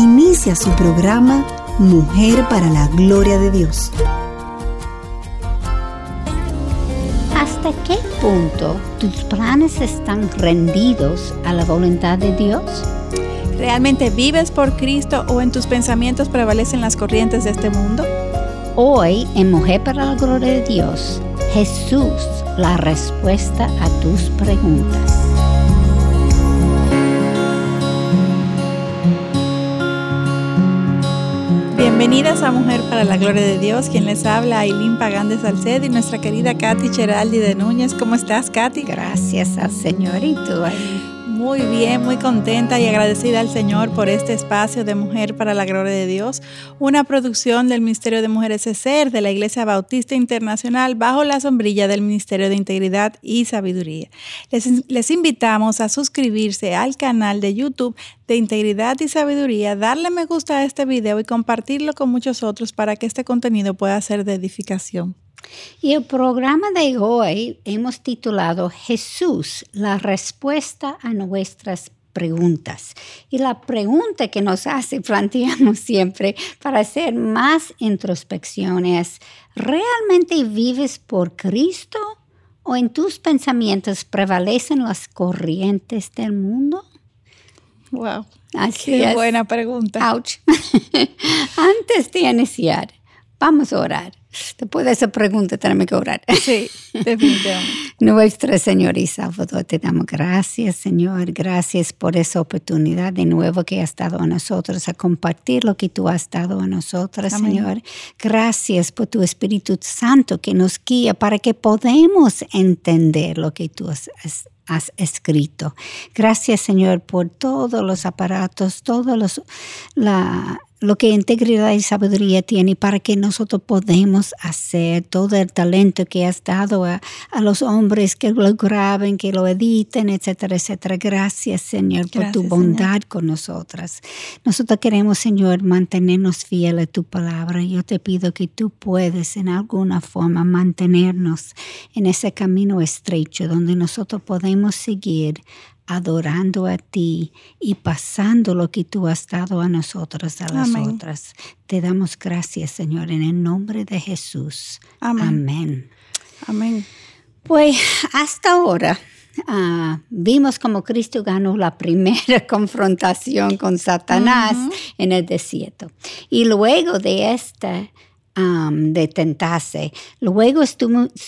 Inicia su programa Mujer para la Gloria de Dios. ¿Hasta qué punto tus planes están rendidos a la voluntad de Dios? ¿Realmente vives por Cristo o en tus pensamientos prevalecen las corrientes de este mundo? Hoy en Mujer para la Gloria de Dios, Jesús, la respuesta a tus preguntas. Bienvenidas a Mujer para la Gloria de Dios, quien les habla Aileen Pagán de Salced y nuestra querida Katy Cheraldi de Núñez. ¿Cómo estás, Katy? Gracias al Señor muy bien, muy contenta y agradecida al Señor por este espacio de Mujer para la Gloria de Dios, una producción del Ministerio de Mujeres ESER de la Iglesia Bautista Internacional bajo la sombrilla del Ministerio de Integridad y Sabiduría. Les, les invitamos a suscribirse al canal de YouTube de Integridad y Sabiduría, darle me gusta a este video y compartirlo con muchos otros para que este contenido pueda ser de edificación. Y el programa de hoy hemos titulado Jesús, la respuesta a nuestras preguntas. Y la pregunta que nos hace, planteamos siempre para hacer más introspección es, ¿realmente vives por Cristo o en tus pensamientos prevalecen las corrientes del mundo? Wow. Así Qué buena pregunta. Ouch. Antes de iniciar, vamos a orar. Después de esa pregunta tenemos que orar. Sí, definitivamente. Nuestra Señor y Salvador, te damos gracias, Señor. Gracias por esa oportunidad de nuevo que has dado a nosotros, a compartir lo que tú has dado a nosotros, Señor. Gracias por tu Espíritu Santo que nos guía para que podamos entender lo que tú has, has escrito. Gracias, Señor, por todos los aparatos, todos los la, lo que integridad y sabiduría tiene para que nosotros podemos hacer todo el talento que has dado a, los hombres que lo graben, que lo editen, etcétera, etcétera. Gracias, Señor, por tu bondad con nosotras. Nosotros queremos, Señor, mantenernos fieles a tu palabra. Yo te pido que tú puedes en alguna forma mantenernos en ese camino estrecho donde nosotros podemos seguir adorando a ti y pasando lo que tú has dado a nosotros, a las otras. Te damos gracias, Señor, en el nombre de Jesús. Amén. Amén. Pues hasta ahora ah, vimos como Cristo ganó la primera confrontación con Satanás en el desierto. Y luego de esta de tentarse. Luego estuvimos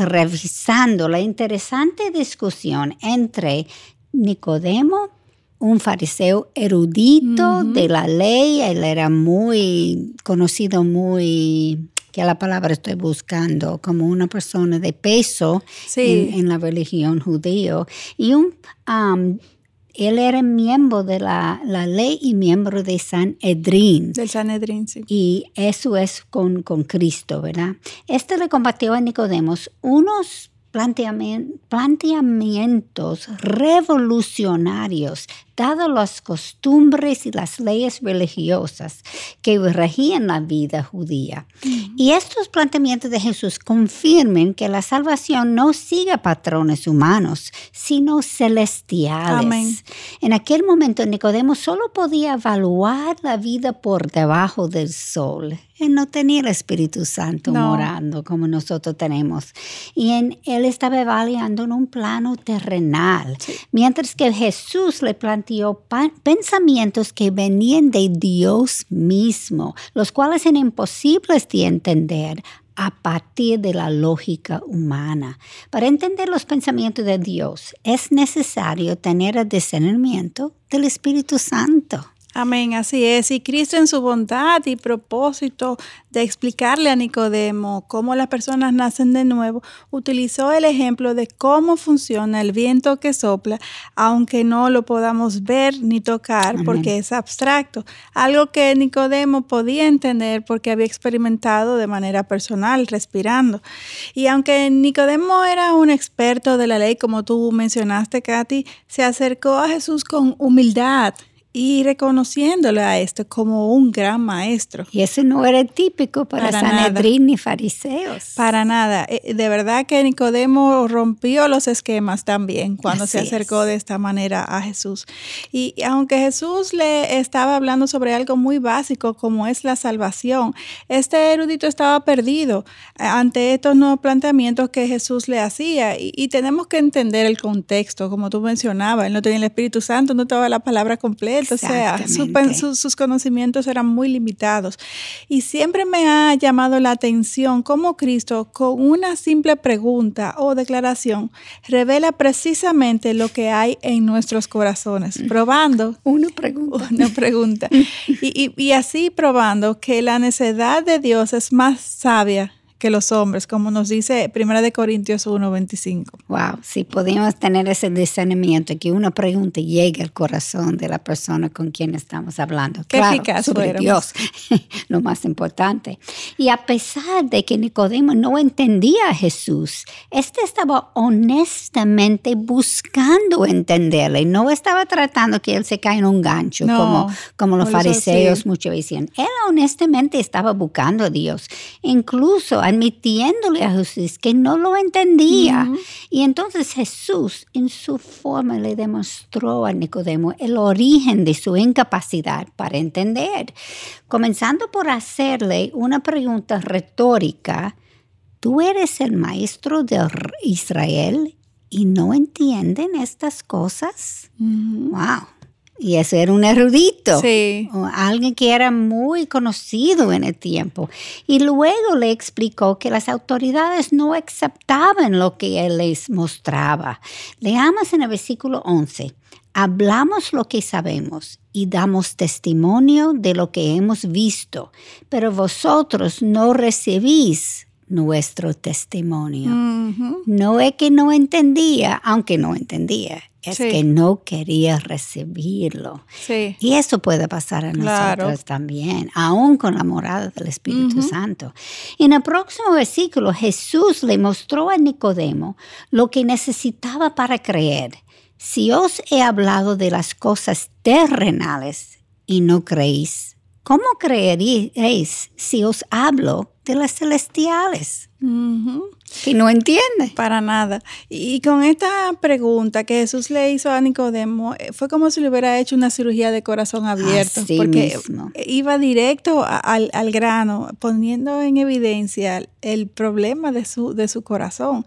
revisando la interesante discusión entre Nicodemo, un fariseo erudito de la ley, él era muy conocido, muy que la palabra estoy buscando, como una persona de peso en, la religión judío, y un él era miembro de la, ley y miembro de San Edrín. Del San Edrín, sí. Y eso es con, con Cristo, ¿verdad? Este le combatió a Nicodemos unos planteamientos revolucionarios, dadas las costumbres y las leyes religiosas que regían la vida judía. Y estos planteamientos de Jesús confirman que la salvación no sigue patrones humanos, sino celestiales. En aquel momento Nicodemo solo podía evaluar la vida por debajo del sol él no tenía el Espíritu Santo morando como nosotros tenemos. Y en, él estaba evaluando en un plano terrenal. Mientras que Jesús le planteó pensamientos que venían de Dios mismo, los cuales eran imposibles de entender a partir de la lógica humana. Para entender los pensamientos de Dios es necesario tener el discernimiento del Espíritu Santo. Amén, así es. Y Cristo en su bondad y propósito de explicarle a Nicodemo cómo las personas nacen de nuevo, utilizó el ejemplo de cómo funciona el viento que sopla, aunque no lo podamos ver ni tocar porque es abstracto. Algo que Nicodemo podía entender porque había experimentado de manera personal, respirando. Y aunque Nicodemo era un experto de la ley, como tú mencionaste, Katy, se acercó a Jesús con humildad y reconociéndole a esto como un gran maestro. Y eso no era típico para, Sanedrín ni fariseos. Para nada. Eh, de verdad que Nicodemo rompió los esquemas también cuando se acercó de esta manera a Jesús. Y aunque Jesús le estaba hablando sobre algo muy básico como es la salvación, este erudito estaba perdido ante estos nuevos planteamientos que Jesús le hacía. Y, tenemos que entender el contexto, como tú mencionabas. Él no tenía el Espíritu Santo, no estaba la palabra completa o sea, sus conocimientos eran muy limitados. Y siempre me ha llamado la atención cómo Cristo, con una simple pregunta o declaración, revela precisamente lo que hay en nuestros corazones, probando. Una pregunta. Una pregunta. y, y así probando que la necedad de Dios es más sabia que los hombres, como nos dice 1 de Corintios 1:25. Wow, si podíamos tener ese discernimiento que una pregunta llegue al corazón de la persona con quien estamos hablando. Qué claro, eficaz sobre Dios, lo más importante. Y a pesar de que Nicodemo no entendía a Jesús, este estaba honestamente buscando entenderle, no estaba tratando que él se caiga en un gancho como, como los fariseos muchos decían. Él honestamente estaba buscando a Dios. Incluso admitiéndole a Jesús que no lo entendía. Y entonces Jesús en su forma le demostró a Nicodemo el origen de su incapacidad para entender, comenzando por hacerle una pregunta retórica. ¿Tú eres el maestro de Israel y no entienden estas cosas? ¡Wow! Y ese era un erudito, sí. alguien que era muy conocido en el tiempo. Y luego le explicó que las autoridades no aceptaban lo que él les mostraba. Leamos en el versículo 11. Hablamos lo que sabemos y damos testimonio de lo que hemos visto, pero vosotros no recibís nuestro testimonio. No es que no entendía, aunque no entendía, es que no quería recibirlo. Y eso puede pasar a nosotros también, aún con la morada del Espíritu Santo. En el próximo versículo, Jesús le mostró a Nicodemo lo que necesitaba para creer. Si os he hablado de las cosas terrenales y no creéis, ¿cómo creeréis si os hablo de las celestiales? Que no entiende. Para nada. Y con esta pregunta que Jesús le hizo a Nicodemo, eh, fue como si le hubiera hecho una cirugía de corazón abierto. porque iba directo al, grano, poniendo en evidencia el problema de su, de su corazón.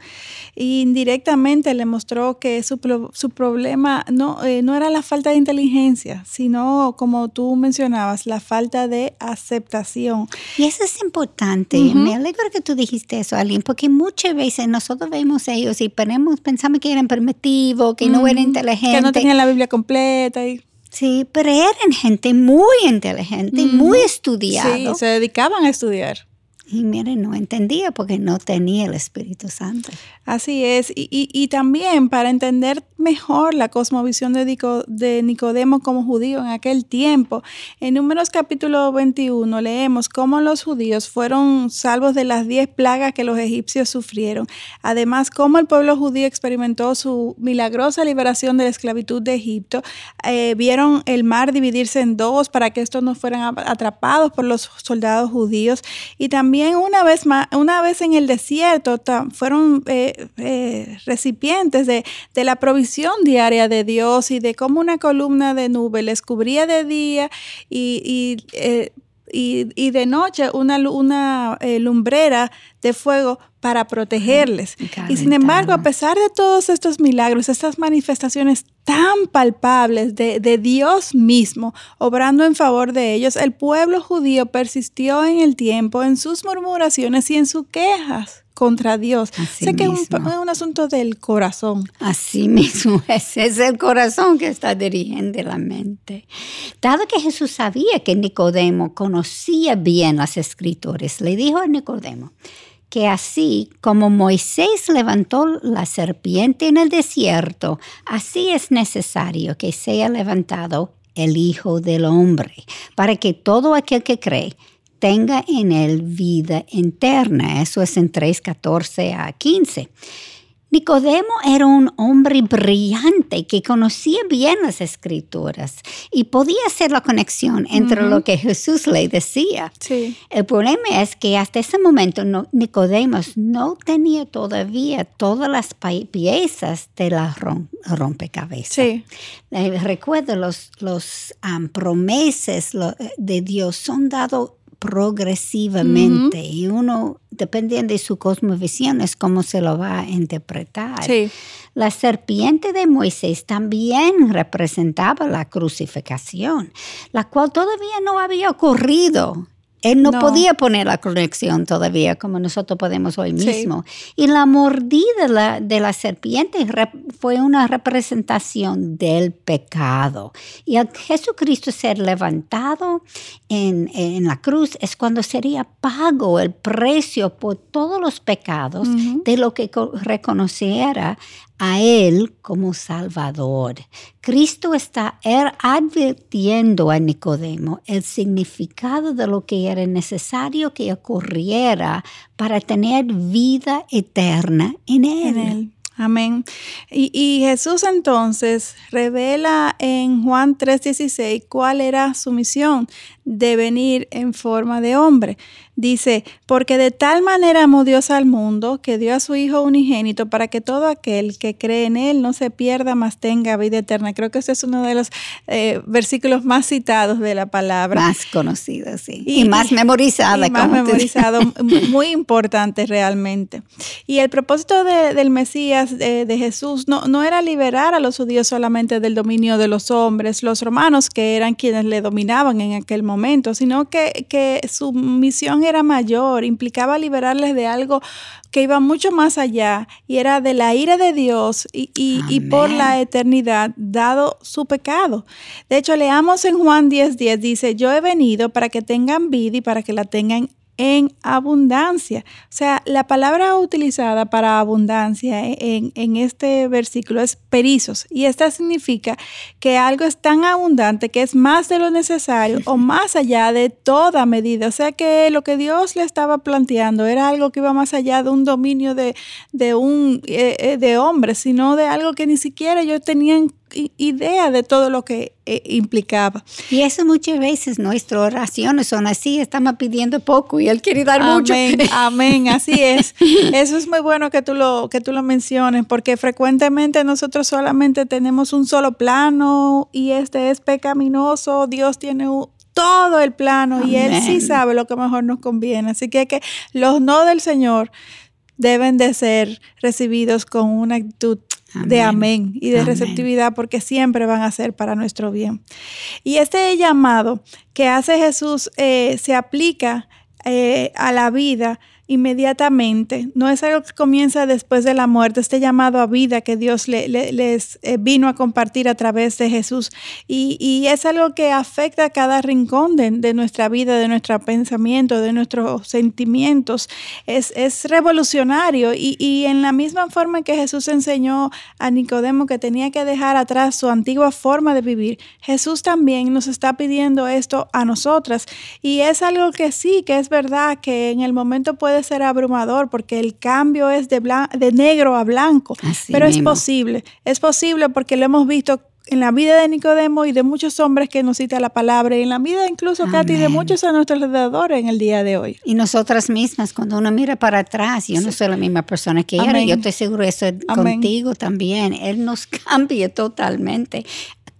Y indirectamente le mostró que su, su problema no, eh, no era la falta de inteligencia, sino, como tú mencionabas, la falta de aceptación. Y eso es importante. Me alegro que tú dijiste eso, Aline, porque muchas veces nosotros vemos a ellos y pensamos que eran primitivos, que no eran inteligentes. Que no tenían la Biblia completa. Y... Sí, pero eran gente muy inteligente, muy estudiada. Sí, se dedicaban a estudiar. Y mire, no entendía porque no tenía el Espíritu Santo. Así es. Y, y, también para entender mejor la cosmovisión de, Nicodemo como judío en aquel tiempo, en Números capítulo 21 leemos cómo los judíos fueron salvos de las diez plagas que los egipcios sufrieron. Además, cómo el pueblo judío experimentó su milagrosa liberación de la esclavitud de Egipto. Eh, vieron el mar dividirse en dos para que estos no fueran atrapados por los soldados judíos. Y también una vez, más, una vez en el desierto fueron... Eh, eh, recipientes de, la provisión diaria de Dios y de cómo una columna de nube les cubría de día y, eh, de noche una, una eh, lumbrera de fuego para protegerles. Y sin embargo, a pesar de todos estos milagros, estas manifestaciones tan palpables de, de, Dios mismo, obrando en favor de ellos, el pueblo judío persistió en el tiempo, en sus murmuraciones y en sus quejas contra Dios. sé que es un, asunto del corazón. Así mismo, ese es el corazón que está dirigiendo la mente. Dado que Jesús sabía que Nicodemo conocía bien las escrituras, le dijo a Nicodemo, que así como Moisés levantó la serpiente en el desierto, así es necesario que sea levantado el Hijo del Hombre, para que todo aquel que cree tenga en él vida interna. Eso es en 3, 14 a 15. Nicodemo era un hombre brillante que conocía bien las escrituras y podía hacer la conexión entre lo que Jesús le decía. El problema es que hasta ese momento Nicodemo no tenía todavía todas las piezas de la rompecabezas. Sí. Eh, recuerdo, los, los promesas de Dios son dados progresivamente y uno, dependiendo de su cosmovisión, es cómo se lo va a interpretar. La serpiente de Moisés también representaba la crucificación, la cual todavía no había ocurrido él no, podía poner la conexión todavía como nosotros podemos hoy mismo. Y la mordida de la, serpiente fue una representación del pecado. Y al Jesucristo ser levantado en, la cruz es cuando sería pago el precio por todos los pecados de lo que reconociera a Él como Salvador. Cristo está er, advirtiendo a Nicodemo el significado de lo que era necesario que ocurriera para tener vida eterna en Él. Amén. Y, y, Jesús entonces revela en Juan 3:16 cuál era su misión de venir en forma de hombre. Dice, porque de tal manera amó Dios al mundo que dio a su Hijo unigénito para que todo aquel que cree en Él no se pierda, mas tenga vida eterna. Creo que ese es uno de los eh, versículos más citados de la palabra. Más conocido, sí. Y, más memorizado. más memorizado, muy importante realmente. Y el propósito del Mesías, de, Jesús, no, no era liberar a los judíos solamente del dominio de los hombres, los romanos, que eran quienes le dominaban en aquel momento momento, sino que, que su misión era mayor, implicaba liberarles de algo que iba mucho más allá y era de la ira de Dios y, y, por la eternidad dado su pecado. De hecho, leamos en Juan 10:10, 10, dice, yo he venido para que tengan vida y para que la tengan en abundancia. O sea, la palabra utilizada para abundancia en, en, este versículo es perizos y esta significa que algo es tan abundante que es más de lo necesario o más allá de toda medida. O sea que lo que Dios le estaba planteando era algo que iba más allá de un dominio de, de un eh, eh, de hombres, sino de algo que ni siquiera ellos tenían idea de todo lo que eh, implicaba. Y eso muchas veces nuestras oraciones son así, estamos pidiendo poco y Él quiere dar mucho. Amén, así es. Eso es muy bueno que tú, lo, que tú lo menciones, porque frecuentemente nosotros solamente tenemos un solo plano y este es pecaminoso, Dios tiene todo el plano y Él sí sabe lo que mejor nos conviene. Así que, que los no del Señor deben de ser recibidos con una actitud de amén y de receptividad porque siempre van a ser para nuestro bien. Y este llamado que hace Jesús eh, se aplica eh, a la vida inmediatamente, no es algo que comienza después de la muerte, este llamado a vida que Dios les eh, vino a compartir a través de Jesús. Y, es algo que afecta a cada rincón de, nuestra vida, de nuestro pensamiento, de nuestros sentimientos. Es, revolucionario y, y, en la misma forma que Jesús enseñó a Nicodemo que tenía que dejar atrás su antigua forma de vivir, Jesús también nos está pidiendo esto a nosotras. Y es algo que sí, que es verdad que en el momento puede ser abrumador porque el cambio es de, de negro a blanco, pero es posible, es posible porque lo hemos visto en la vida de Nicodemo y de muchos hombres que nos cita la palabra, y en la vida incluso, Katy, de muchos a nuestros alrededores en el día de hoy. Y nosotras mismas, cuando uno mira para atrás, yo no soy la misma persona que era, yo estoy seguro eso contigo también, Él nos cambia totalmente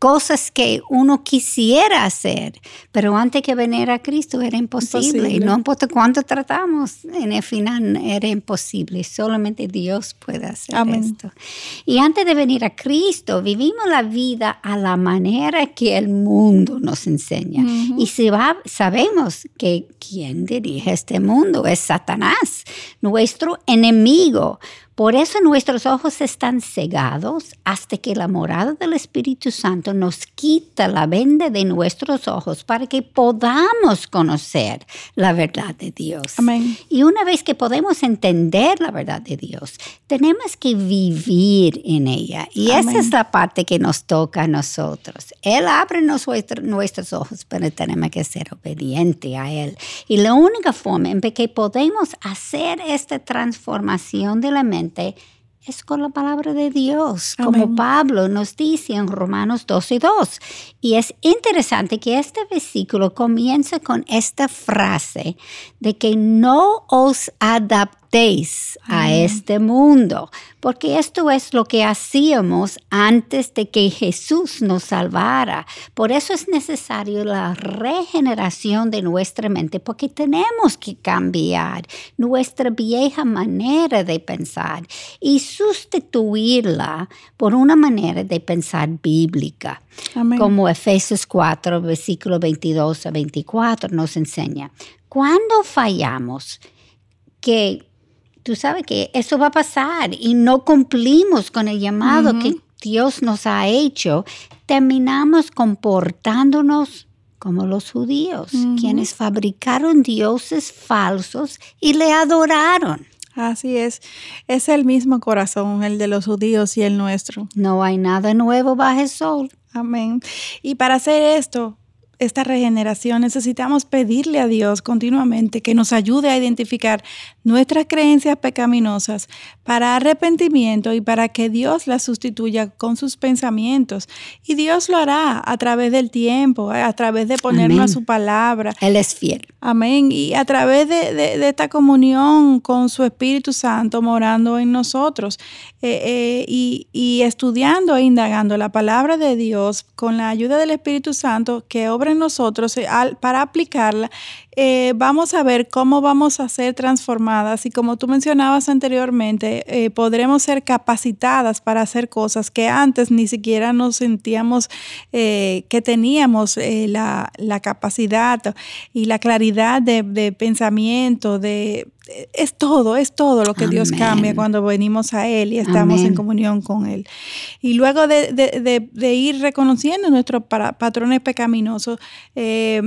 cosas que uno quisiera hacer, pero antes que venir a Cristo era imposible. Y no importa cuánto tratamos, en el final era imposible. Solamente Dios puede hacer esto. Y antes de venir a Cristo, vivimos la vida a la manera que el mundo nos enseña. Y si va, sabemos que quien dirige este mundo es Satanás, nuestro enemigo. Por eso nuestros ojos están cegados hasta que la morada del Espíritu Santo nos quita la venda de nuestros ojos para que podamos conocer la verdad de Dios. Amén. Y una vez que podemos entender la verdad de Dios, tenemos que vivir en ella. Y esa es la parte que nos toca a nosotros. Él abre nuestros ojos, pero tenemos que ser obedientes a Él. Y la única forma en que podemos hacer esta transformación de la mente es con la palabra de Dios, como Pablo nos dice en Romanos 12 y 2. Y es interesante que este versículo comienza con esta frase de que no os adaptéis a este mundo, porque esto es lo que hacíamos antes de que Jesús nos salvara. Por eso es necesario la regeneración de nuestra mente, porque tenemos que cambiar nuestra vieja manera de pensar y sustituirla por una manera de pensar bíblica. Como Efesios 4, versículo 22 a 24 nos enseña. Cuando fallamos, que tú sabes que eso va a pasar y no cumplimos con el llamado que Dios nos ha hecho, terminamos comportándonos como los judíos, quienes fabricaron dioses falsos y le adoraron. Así es, es el mismo corazón, el de los judíos y el nuestro. No hay nada nuevo bajo el sol. Amén. Y para hacer esto, esta regeneración, necesitamos pedirle a Dios continuamente que nos ayude a identificar nuestras creencias pecaminosas para arrepentimiento y para que Dios las sustituya con sus pensamientos. Y Dios lo hará a través del tiempo, a través de ponernos a su palabra. Él es fiel. Amén. Y a través de, esta comunión con su Espíritu Santo morando en nosotros eh, eh, y, y estudiando e indagando la palabra de Dios con la ayuda del Espíritu Santo que obra en nosotros eh, para aplicarla eh, vamos a ver cómo vamos a ser transformadas y como tú mencionabas anteriormente, eh, podremos ser capacitadas para hacer cosas que antes ni siquiera nos sentíamos eh, que teníamos la, capacidad y la claridad de, pensamiento, de, es todo, es todo lo que Dios cambia cuando venimos a Él y estamos en comunión con Él. Y luego de, ir reconociendo nuestros patrones pecaminosos y,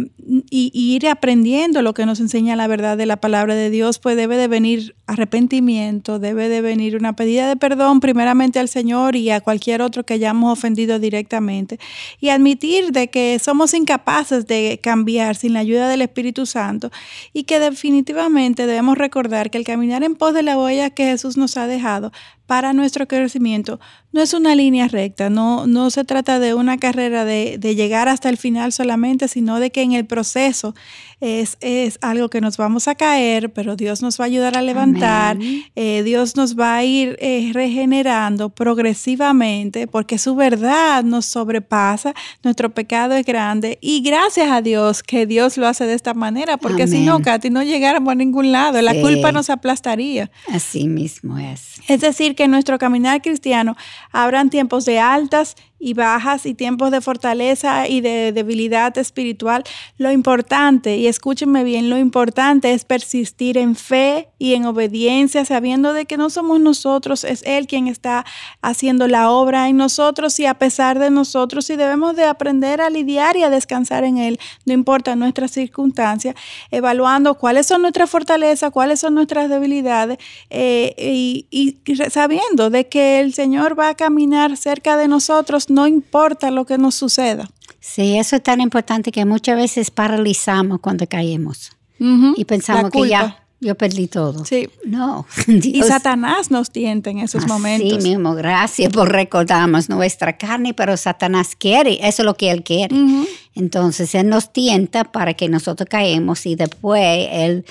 y ir aprendiendo lo que nos enseña la verdad de la palabra de Dios, pues debe de venir arrepentimiento, debe de venir una pedida de perdón primeramente al Señor y a cualquier otro que hayamos ofendido directamente y admitir de que somos incapaces de cambiar sin la ayuda del Espíritu Santo y que definitivamente debemos recordar que el caminar en pos de la huella que Jesús nos ha dejado para nuestro crecimiento no es una línea recta, no, no se trata de una carrera de, llegar hasta el final solamente, sino de que en el proceso es, es, algo que nos vamos a caer, pero Dios nos va a ayudar a levantar, eh, Dios nos va a ir eh, regenerando progresivamente porque su verdad nos sobrepasa, nuestro pecado es grande y gracias a Dios que Dios lo hace de esta manera, porque si no, Katy, no llegáramos a ningún lado, la culpa nos aplastaría. Así mismo es. Es decir, que nuestro caminar cristiano habrán tiempos de altas y bajas y tiempos de fortaleza y de debilidad espiritual. Lo importante, y escúchenme bien, lo importante es persistir en fe y en obediencia, sabiendo de que no somos nosotros, es Él quien está haciendo la obra en nosotros y a pesar de nosotros y debemos de aprender a lidiar y a descansar en Él, no importa nuestras circunstancias, evaluando cuáles son nuestras fortalezas, cuáles son nuestras debilidades eh, y, y sabiendo de que el Señor va a caminar cerca de nosotros no importa lo que nos suceda. Sí, eso es tan importante que muchas veces paralizamos cuando caemos y pensamos que ya yo perdí todo. Sí. No. Y Satanás nos tienta en esos momentos. Sí mismo, gracias por recordarnos nuestra carne, pero Satanás quiere, eso es lo que él quiere. Entonces él nos tienta para que nosotros caemos y después él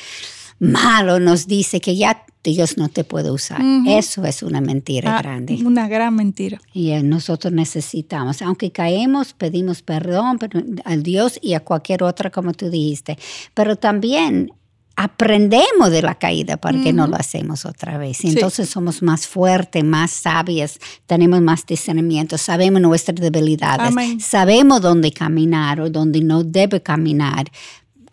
malo nos dice que ya Dios no te puede usar. Eso es una mentira Ah, grande. Una gran mentira. Y eh, nosotros necesitamos, aunque caemos, pedimos perdón al Dios y a cualquier otra, como tú dijiste, pero también aprendemos de la caída para que no lo hacemos otra vez. Y Sí. Entonces somos más fuertes, más sabias, tenemos más discernimiento, sabemos nuestras debilidades, Amén. sabemos dónde caminar o dónde no debe caminar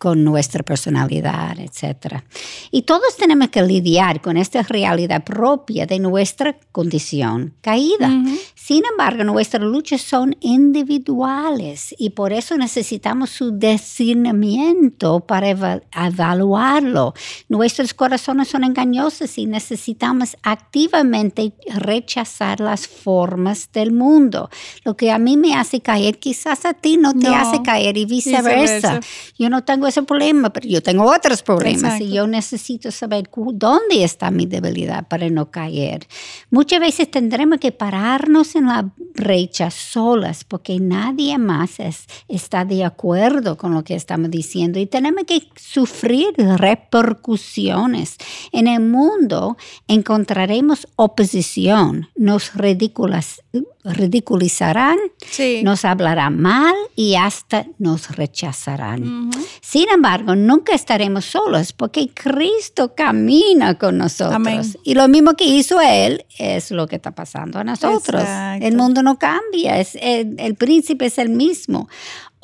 con nuestra personalidad, etc. Y todos tenemos que lidiar con esta realidad propia de nuestra condición caída. Sin embargo, nuestras luchas son individuales y por eso necesitamos su discernimiento para eva- evaluarlo. Nuestros corazones son engañosos y necesitamos activamente rechazar las formas del mundo. Lo que a mí me hace caer, quizás a ti no te No, hace caer y viceversa. viceversa. Yo no tengo ese problema, pero yo tengo otros problemas Exacto. y yo necesito saber dónde está mi debilidad para no caer. Muchas veces tendremos que pararnos en la brecha solas porque nadie más es- está de acuerdo con lo que estamos diciendo y tenemos que sufrir repercusiones. En el mundo encontraremos oposición, nos ridiculas- ridiculizarán, Sí. nos hablarán mal y hasta nos rechazarán. Ujú. Sin embargo, nunca estaremos solos porque Cristo camina con nosotros. Amén. Y lo mismo que hizo Él es lo que está pasando a nosotros. Exacto. El mundo no cambia, es, el, el príncipe es el mismo.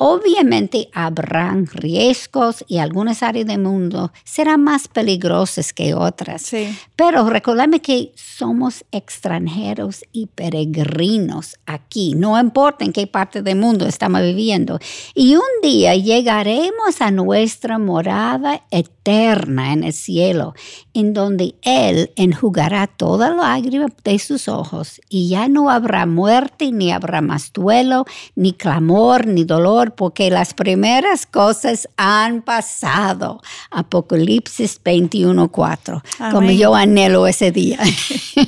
Obviamente habrán riesgos y algunas áreas del mundo serán más peligrosas que otras. Sí. Pero recordame que somos extranjeros y peregrinos aquí, no importa en qué parte del mundo estamos viviendo. Y un día llegaremos a nuestra morada eterna en el cielo, en donde Él enjugará toda lágrima de sus ojos y ya no habrá muerte, ni habrá más duelo, ni clamor, ni dolor, porque las primeras cosas han pasado. Apocalipsis 21.4. Como yo anhelo ese día.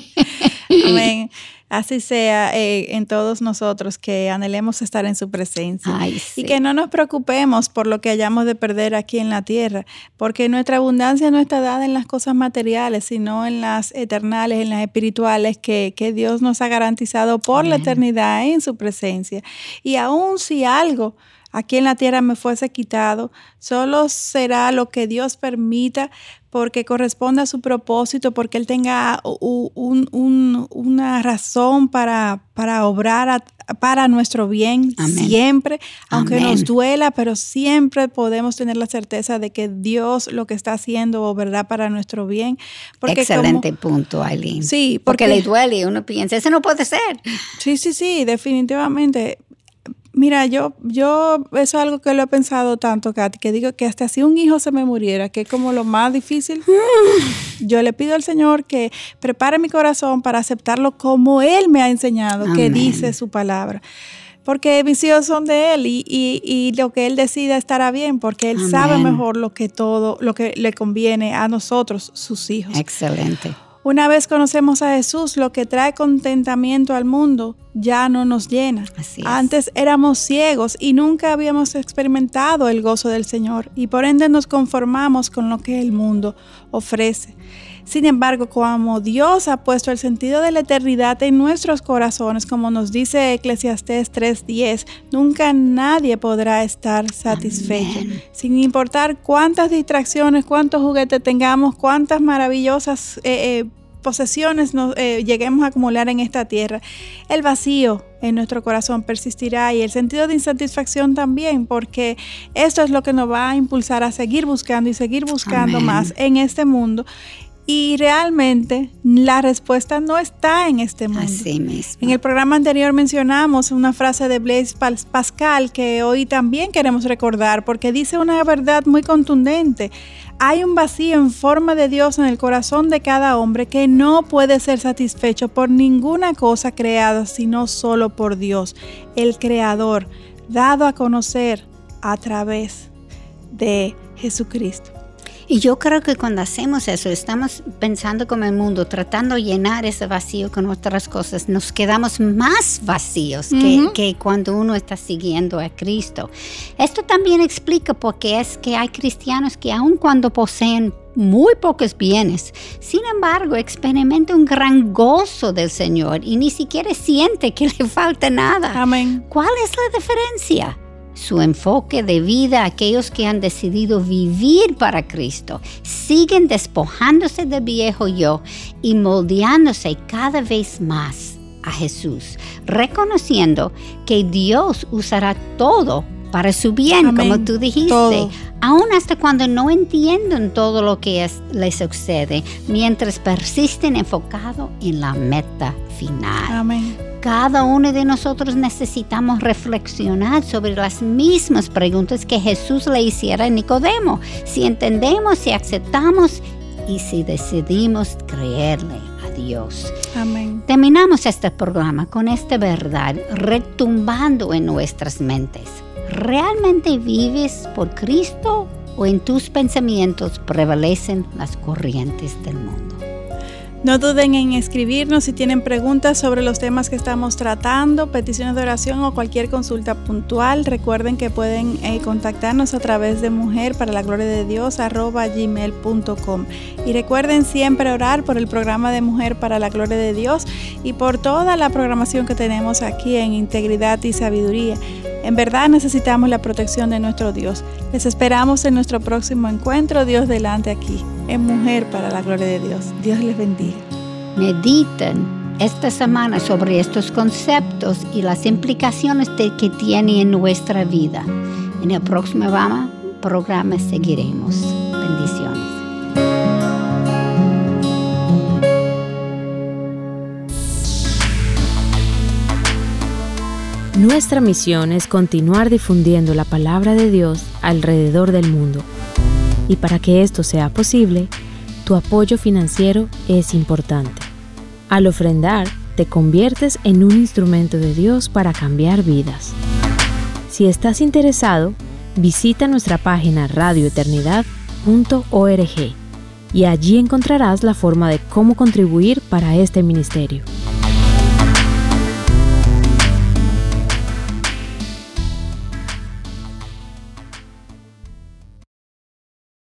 Amén. Así sea eh, en todos nosotros que anhelemos estar en su presencia. Ay, sí. Y que no nos preocupemos por lo que hayamos de perder aquí en la tierra, porque nuestra abundancia no está dada en las cosas materiales, sino en las eternales, en las espirituales que, que Dios nos ha garantizado por la eternidad en su presencia. Y aun si algo aquí en la tierra me fuese quitado, solo será lo que Dios permita porque corresponde a su propósito, porque Él tenga u- un- un- una razón para, para obrar a- para nuestro bien Amén. siempre, aunque Amén. nos duela, pero siempre podemos tener la certeza de que Dios lo que está haciendo obrará para nuestro bien. Porque como- Excelente punto, Aileen. Sí, porque, porque- le duele y uno piensa, eso no puede ser. Sí, sí, sí, definitivamente. Mira, yo, yo, eso es algo que lo he pensado tanto, Katy, que digo que hasta si un hijo se me muriera, que es como lo más difícil, yo le pido al Señor que prepare mi corazón para aceptarlo como Él me ha enseñado, que dice su palabra. Porque mis hijos son de Él y, y- y lo que Él decida estará bien, porque Él sabe mejor lo que todo, lo que le conviene a nosotros, sus hijos. Excelente. Una vez conocemos a Jesús, lo que trae contentamiento al mundo ya no nos llena. Así es. Antes éramos ciegos y nunca habíamos experimentado el gozo del Señor y por ende nos conformamos con lo que el mundo ofrece. Sin embargo, como Dios ha puesto el sentido de la eternidad en nuestros corazones, como nos dice Eclesiastés 3:10, nunca nadie podrá estar satisfecho, Amén. sin importar cuántas distracciones, cuántos juguetes tengamos, cuántas maravillosas eh, eh, posesiones nos, eh, lleguemos a acumular en esta tierra. El vacío en nuestro corazón persistirá y el sentido de insatisfacción también, porque esto es lo que nos va a impulsar a seguir buscando y seguir buscando Amén. más en este mundo. Y realmente la respuesta no está en este mundo. Así mismo. En el programa anterior mencionamos una frase de Blaise Pas- Pascal que hoy también queremos recordar porque dice una verdad muy contundente. Hay un vacío en forma de Dios en el corazón de cada hombre que no puede ser satisfecho por ninguna cosa creada, sino solo por Dios, el Creador, dado a conocer a través de Jesucristo. Y yo creo que cuando hacemos eso, estamos pensando como el mundo, tratando de llenar ese vacío con otras cosas, nos quedamos más vacíos que, Ujú. que cuando uno está siguiendo a Cristo. Esto también explica por qué es que hay cristianos que aun cuando poseen muy pocos bienes. Sin embargo, experimenta un gran gozo del Señor y ni siquiera siente que le falta nada. Amén. ¿Cuál es la diferencia? Su enfoque de vida, aquellos que han decidido vivir para Cristo, siguen despojándose del viejo yo y moldeándose cada vez más a Jesús, reconociendo que Dios usará todo para su bien, como tú dijiste, aún hasta cuando no entienden todo lo que les sucede, mientras persisten enfocados en la meta final. Amén. Cada uno de nosotros necesitamos reflexionar sobre las mismas preguntas que Jesús le hiciera a Nicodemo, si entendemos, si aceptamos y si decidimos creerle a Dios. Amén. Terminamos este programa con esta verdad retumbando en nuestras mentes. ¿Realmente vives por Cristo o en tus pensamientos prevalecen las corrientes del mundo? No duden en escribirnos si tienen preguntas sobre los temas que estamos tratando, peticiones de oración o cualquier consulta puntual. Recuerden que pueden eh, contactarnos a través de mujer para la gloria de Dios. Y recuerden siempre orar por el programa de Mujer para la gloria de Dios y por toda la programación que tenemos aquí en Integridad y Sabiduría. En verdad necesitamos la protección de nuestro Dios. Les esperamos en nuestro próximo encuentro, Dios delante aquí, en Mujer para la Gloria de Dios. Dios les bendiga. Mediten esta semana sobre estos conceptos y las implicaciones que tienen en nuestra vida. En el próximo programa seguiremos. Nuestra misión es continuar difundiendo la palabra de Dios alrededor del mundo. Y para que esto sea posible, tu apoyo financiero es importante. Al ofrendar, te conviertes en un instrumento de Dios para cambiar vidas. Si estás interesado, visita nuestra página radioeternidad.org y allí encontrarás la forma de cómo contribuir para este ministerio.